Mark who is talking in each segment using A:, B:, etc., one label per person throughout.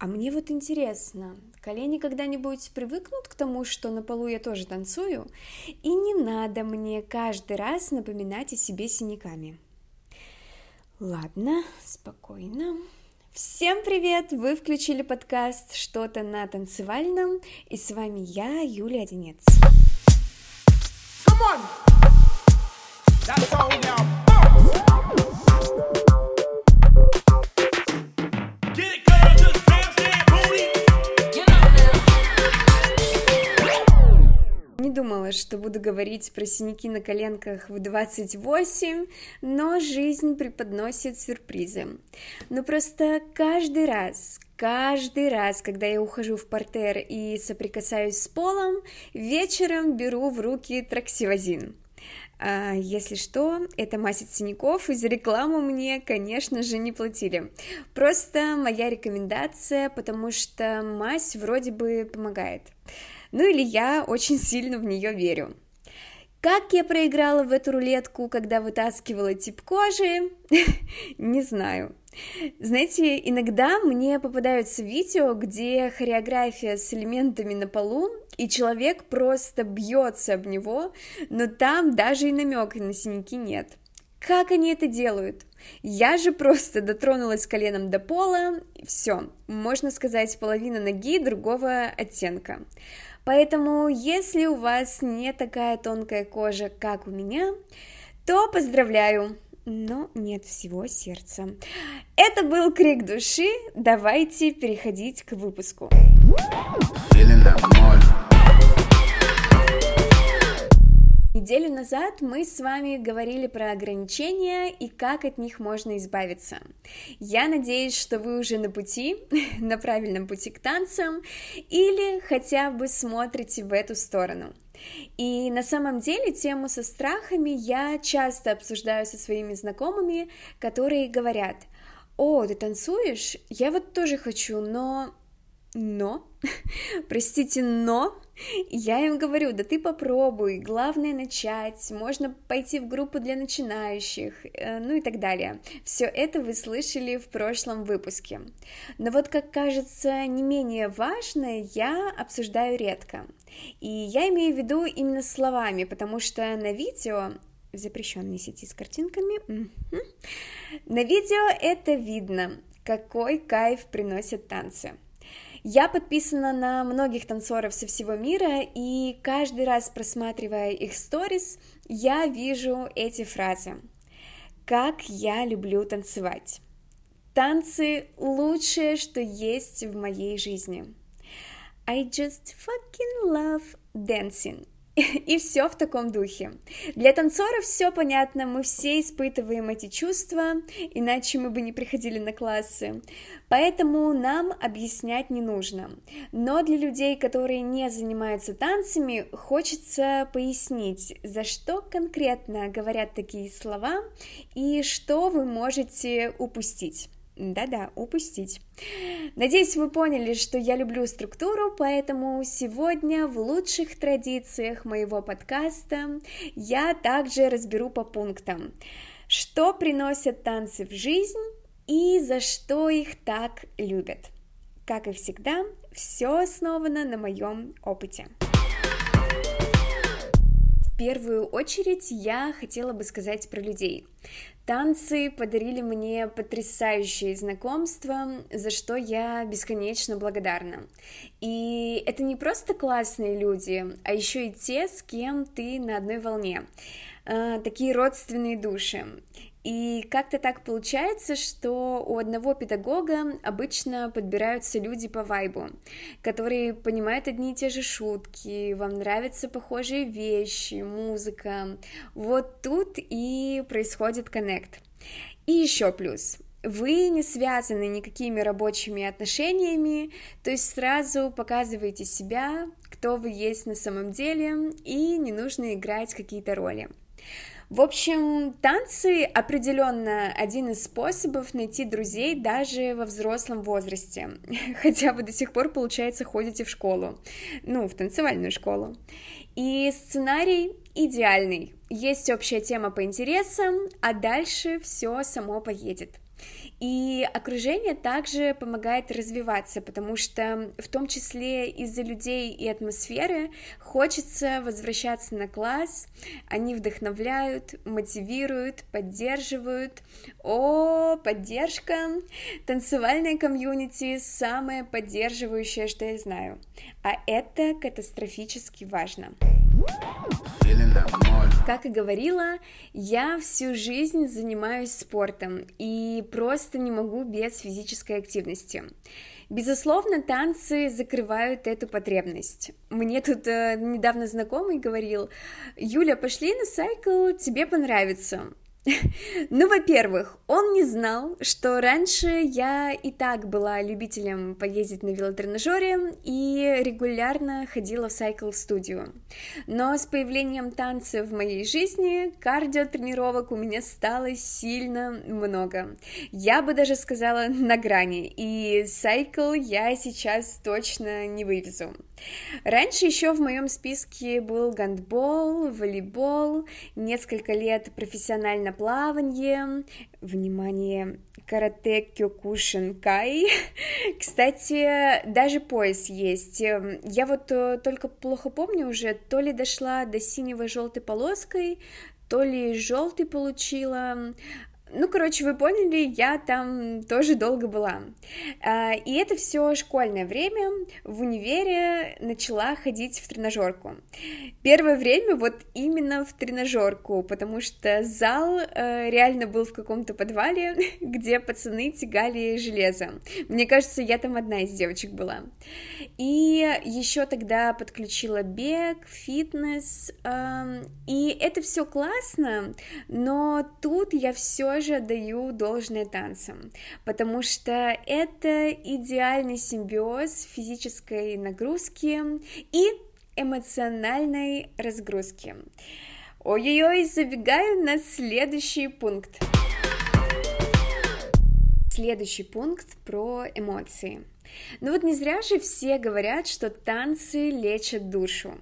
A: А мне вот интересно, колени когда-нибудь привыкнут к тому, что на полу я тоже танцую, и не надо мне каждый раз напоминать о себе синяками. Ладно, спокойно. Всем привет! Вы включили подкаст «Что-то на танцевальном», и с вами я, Юлия Одинец. Come on! That's all now. Что буду говорить про синяки на коленках в 28, но жизнь преподносит сюрпризы. Но просто каждый раз, каждый раз, когда я ухожу в портер и соприкасаюсь с полом, вечером беру в руки траксивозин. А, если что, это от синяков, и за рекламу мне, конечно же, не платили. Просто моя рекомендация, потому что мазь вроде бы помогает. Ну или я очень сильно в нее верю. Как я проиграла в эту рулетку, когда вытаскивала тип кожи, не знаю. Знаете, иногда мне попадаются видео, где хореография с элементами на полу, и человек просто бьется об него, но там даже и намека на синяки нет. Как они это делают? Я же просто дотронулась коленом до пола, все, можно сказать, половина ноги другого оттенка. Поэтому, если у вас не такая тонкая кожа, как у меня, то поздравляю, но нет всего сердца. Это был крик души, давайте переходить к выпуску. Неделю назад мы с вами говорили про ограничения и как от них можно избавиться. Я надеюсь, что вы уже на пути, на правильном пути к танцам, или хотя бы смотрите в эту сторону. И на самом деле тему со страхами я часто обсуждаю со своими знакомыми, которые говорят, о, ты танцуешь? Я вот тоже хочу, но но, простите, но я им говорю, да ты попробуй, главное начать, можно пойти в группу для начинающих, э, ну и так далее. Все это вы слышали в прошлом выпуске. Но вот, как кажется, не менее важное я обсуждаю редко. И я имею в виду именно словами, потому что на видео в запрещенной сети с картинками. На видео это видно, какой кайф приносят танцы. Я подписана на многих танцоров со всего мира, и каждый раз просматривая их сторис, я вижу эти фразы. Как я люблю танцевать. Танцы – лучшее, что есть в моей жизни. I just fucking love dancing. И все в таком духе. Для танцоров все понятно, мы все испытываем эти чувства, иначе мы бы не приходили на классы. Поэтому нам объяснять не нужно. Но для людей, которые не занимаются танцами, хочется пояснить, за что конкретно говорят такие слова и что вы можете упустить. Да-да, упустить. Надеюсь, вы поняли, что я люблю структуру, поэтому сегодня в лучших традициях моего подкаста я также разберу по пунктам, что приносят танцы в жизнь и за что их так любят. Как и всегда, все основано на моем опыте. Первую очередь я хотела бы сказать про людей. Танцы подарили мне потрясающее знакомство, за что я бесконечно благодарна. И это не просто классные люди, а еще и те, с кем ты на одной волне. А, такие родственные души. И как-то так получается, что у одного педагога обычно подбираются люди по вайбу, которые понимают одни и те же шутки, вам нравятся похожие вещи, музыка. Вот тут и происходит коннект. И еще плюс. Вы не связаны никакими рабочими отношениями, то есть сразу показываете себя, кто вы есть на самом деле, и не нужно играть какие-то роли. В общем, танцы определенно один из способов найти друзей даже во взрослом возрасте. Хотя вы до сих пор, получается, ходите в школу, ну, в танцевальную школу. И сценарий идеальный. Есть общая тема по интересам, а дальше все само поедет. И окружение также помогает развиваться, потому что в том числе из-за людей и атмосферы хочется возвращаться на класс, они вдохновляют, мотивируют, поддерживают. О, поддержка! Танцевальное комьюнити самое поддерживающее, что я знаю. А это катастрофически важно. Как и говорила, я всю жизнь занимаюсь спортом и просто не могу без физической активности. Безусловно, танцы закрывают эту потребность. Мне тут э, недавно знакомый говорил, Юля, пошли на сайкл, тебе понравится. Ну, во-первых, он не знал, что раньше я и так была любителем поездить на велотренажере и регулярно ходила в сайкл-студию. Но с появлением танца в моей жизни кардиотренировок у меня стало сильно много. Я бы даже сказала на грани, и сайкл я сейчас точно не вывезу. Раньше еще в моем списке был гандбол, волейбол, несколько лет профессионально плавание, внимание, карате кёкушинкай. Кстати, даже пояс есть. Я вот э, только плохо помню уже, то ли дошла до синего желтой полоской, то ли желтый получила, ну, короче, вы поняли, я там тоже долго была. А, и это все школьное время. В универе начала ходить в тренажерку. Первое время вот именно в тренажерку, потому что зал э, реально был в каком-то подвале, где пацаны тягали железо. Мне кажется, я там одна из девочек была. И еще тогда подключила бег, фитнес. И это все классно, но тут я все тоже отдаю должное танцам, потому что это идеальный симбиоз физической нагрузки и эмоциональной разгрузки. Ой-ой-ой, забегаю на следующий пункт. Следующий пункт про эмоции. Ну вот не зря же все говорят, что танцы лечат душу.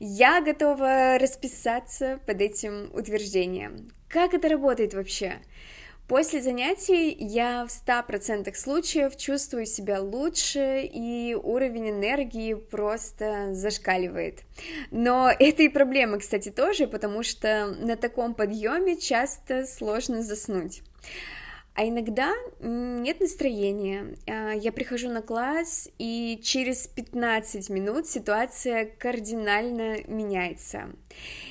A: Я готова расписаться под этим утверждением. Как это работает вообще? После занятий я в 100% случаев чувствую себя лучше, и уровень энергии просто зашкаливает. Но это и проблема, кстати, тоже, потому что на таком подъеме часто сложно заснуть. А иногда нет настроения. А, я прихожу на класс, и через 15 минут ситуация кардинально меняется.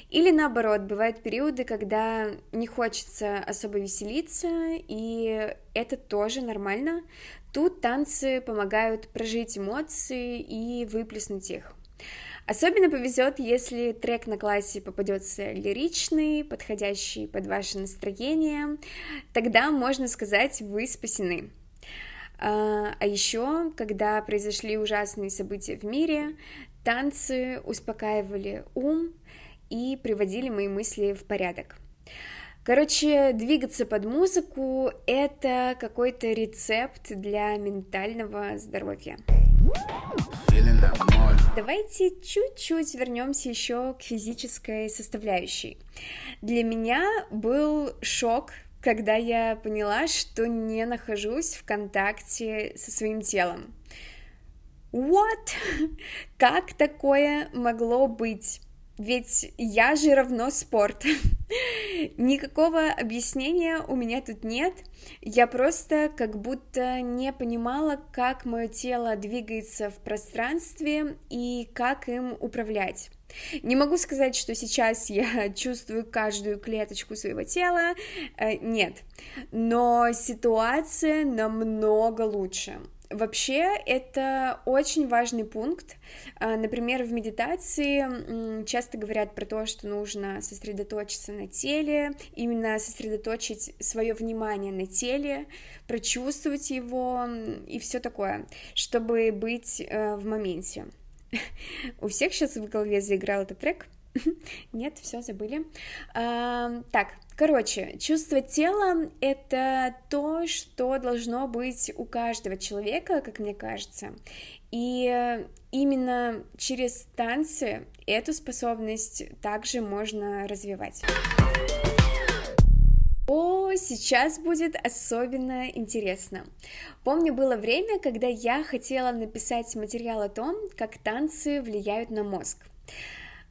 A: Или наоборот, бывают периоды, когда не хочется особо веселиться, и это тоже нормально. Тут танцы помогают прожить эмоции и выплеснуть их. Особенно повезет, если трек на классе попадется лиричный, подходящий под ваше настроение, тогда можно сказать, вы спасены. А, а еще, когда произошли ужасные события в мире, танцы успокаивали ум и приводили мои мысли в порядок. Короче, двигаться под музыку — это какой-то рецепт для ментального здоровья. Давайте чуть-чуть вернемся еще к физической составляющей. Для меня был шок, когда я поняла, что не нахожусь в контакте со своим телом. What? Как такое могло быть? Ведь я же равно спорт. Никакого объяснения у меня тут нет. Я просто как будто не понимала, как мое тело двигается в пространстве и как им управлять. Не могу сказать, что сейчас я чувствую каждую клеточку своего тела, э, нет, но ситуация намного лучше. Вообще, это очень важный пункт. А, например, в медитации часто говорят про то, что нужно сосредоточиться на теле, именно сосредоточить свое внимание на теле, прочувствовать его и все такое, чтобы быть э, в моменте. У всех сейчас в голове заиграл этот трек. Нет, все забыли. А, так, короче, чувство тела — это то, что должно быть у каждого человека, как мне кажется. И именно через танцы эту способность также можно развивать. О, сейчас будет особенно интересно. Помню, было время, когда я хотела написать материал о том, как танцы влияют на мозг.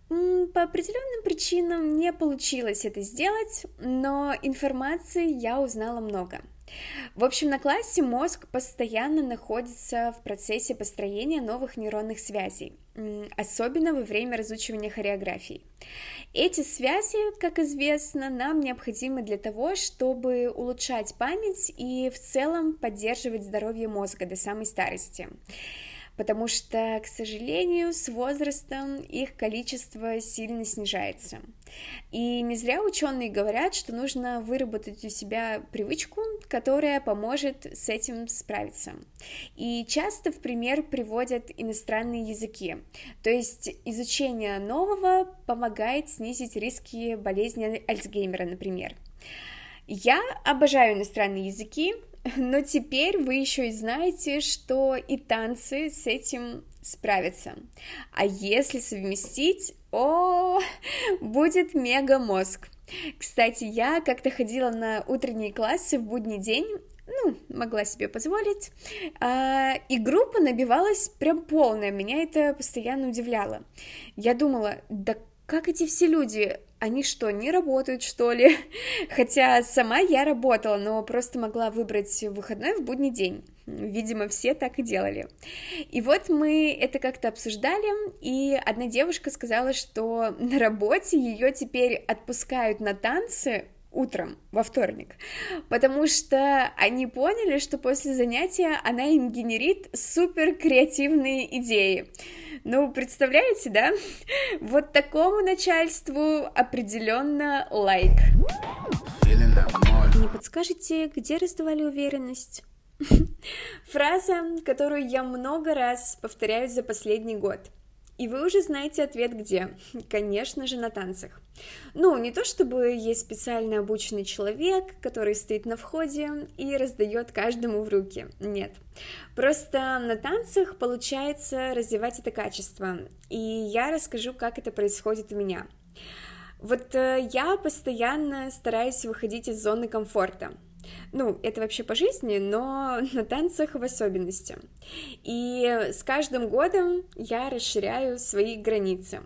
A: По определенным причинам не получилось это сделать, но информации я узнала много. В общем, на классе мозг постоянно находится в процессе построения новых нейронных связей, особенно во время разучивания хореографий. Эти связи, как известно, нам необходимы для того, чтобы улучшать память и в целом поддерживать здоровье мозга до самой старости потому что, к сожалению, с возрастом их количество сильно снижается. И не зря ученые говорят, что нужно выработать у себя привычку, которая поможет с этим справиться. И часто в пример приводят иностранные языки. То есть изучение нового помогает снизить риски болезни Альцгеймера, например. Я обожаю иностранные языки, но теперь вы еще и знаете, что и танцы с этим справятся. А если совместить, о, будет мега мозг. Кстати, я как-то ходила на утренние классы в будний день, ну, могла себе позволить, а, и группа набивалась прям полная, меня это постоянно удивляло. Я думала, да как эти все люди они что, не работают, что ли? Хотя сама я работала, но просто могла выбрать выходной в будний день. Видимо, все так и делали. И вот мы это как-то обсуждали, и одна девушка сказала, что на работе ее теперь отпускают на танцы утром во вторник, потому что они поняли, что после занятия она им генерит супер креативные идеи. Ну, представляете, да? Вот такому начальству определенно лайк. Не подскажете, где раздавали уверенность? Фраза, которую я много раз повторяю за последний год. И вы уже знаете ответ где. Конечно же, на танцах. Ну, не то чтобы есть специально обученный человек, который стоит на входе и раздает каждому в руки. Нет. Просто на танцах получается развивать это качество. И я расскажу, как это происходит у меня. Вот э, я постоянно стараюсь выходить из зоны комфорта. Ну, это вообще по жизни, но на танцах в особенности. И с каждым годом я расширяю свои границы.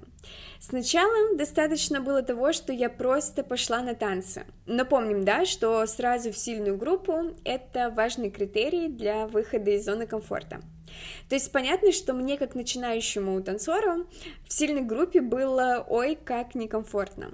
A: Сначала достаточно было того, что я просто пошла на танцы. Но помним, да, что сразу в сильную группу это важный критерий для выхода из зоны комфорта. То есть понятно, что мне, как начинающему танцору, в сильной группе было ой как некомфортно.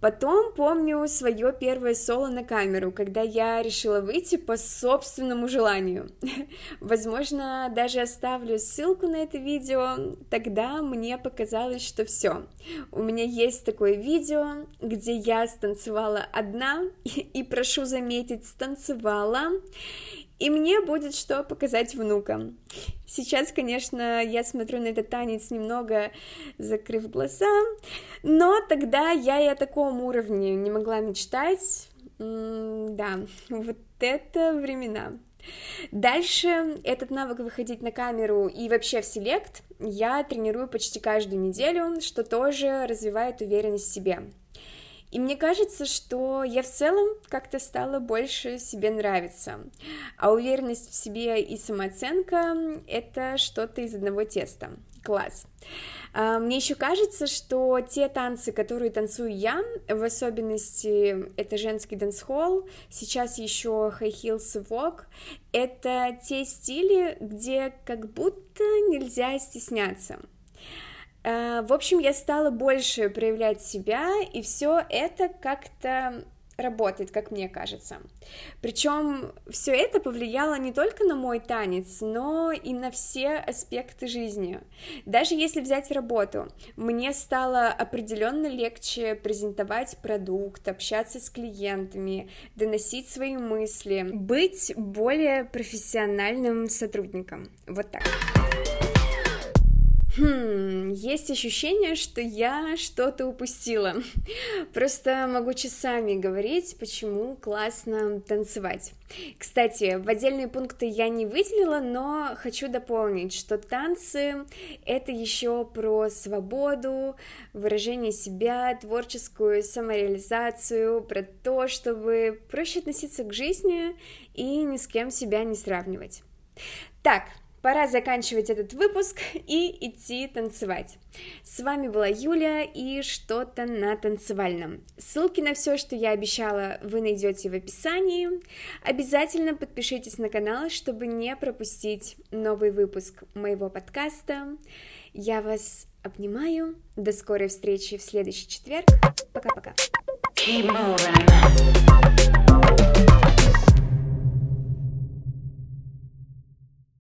A: Потом помню свое первое соло на камеру, когда я решила выйти по собственному желанию. Возможно, даже оставлю ссылку на это видео. Тогда мне показалось, что все. У меня есть такое видео, где я станцевала одна, и прошу заметить, станцевала и мне будет что показать внукам. Сейчас, конечно, я смотрю на этот танец немного закрыв глаза, но тогда я и о таком уровне не могла мечтать. М да, вот это времена. Дальше этот навык выходить на камеру и вообще в селект я тренирую почти каждую неделю, что тоже развивает уверенность в себе. И мне кажется, что я в целом как-то стала больше себе нравиться. А уверенность в себе и самооценка — это что-то из одного теста. Класс. А, мне еще кажется, что те танцы, которые танцую я, в особенности это женский dancehall, сейчас еще high heels и walk, это те стили, где как будто нельзя стесняться. Э, в общем, я стала больше проявлять себя, и все это как-то работает, как мне кажется. Причем все это повлияло не только на мой танец, но и на все аспекты жизни. Даже если взять работу, мне стало определенно легче презентовать продукт, общаться с клиентами, доносить свои мысли, быть более профессиональным сотрудником. Вот так. Есть ощущение, что я что-то упустила. Просто могу часами говорить, почему классно танцевать. Кстати, в отдельные пункты я не выделила, но хочу дополнить, что танцы — это еще про свободу, выражение себя, творческую самореализацию, про то, чтобы проще относиться к жизни и ни с кем себя не сравнивать. Так, Пора заканчивать этот выпуск и идти танцевать. С вами была Юля и что-то на танцевальном. Ссылки на все, что я обещала, вы найдете в описании. Обязательно подпишитесь на канал, чтобы не пропустить новый выпуск моего подкаста. Я вас обнимаю. До скорой встречи в следующий четверг. Пока-пока. Keep moving.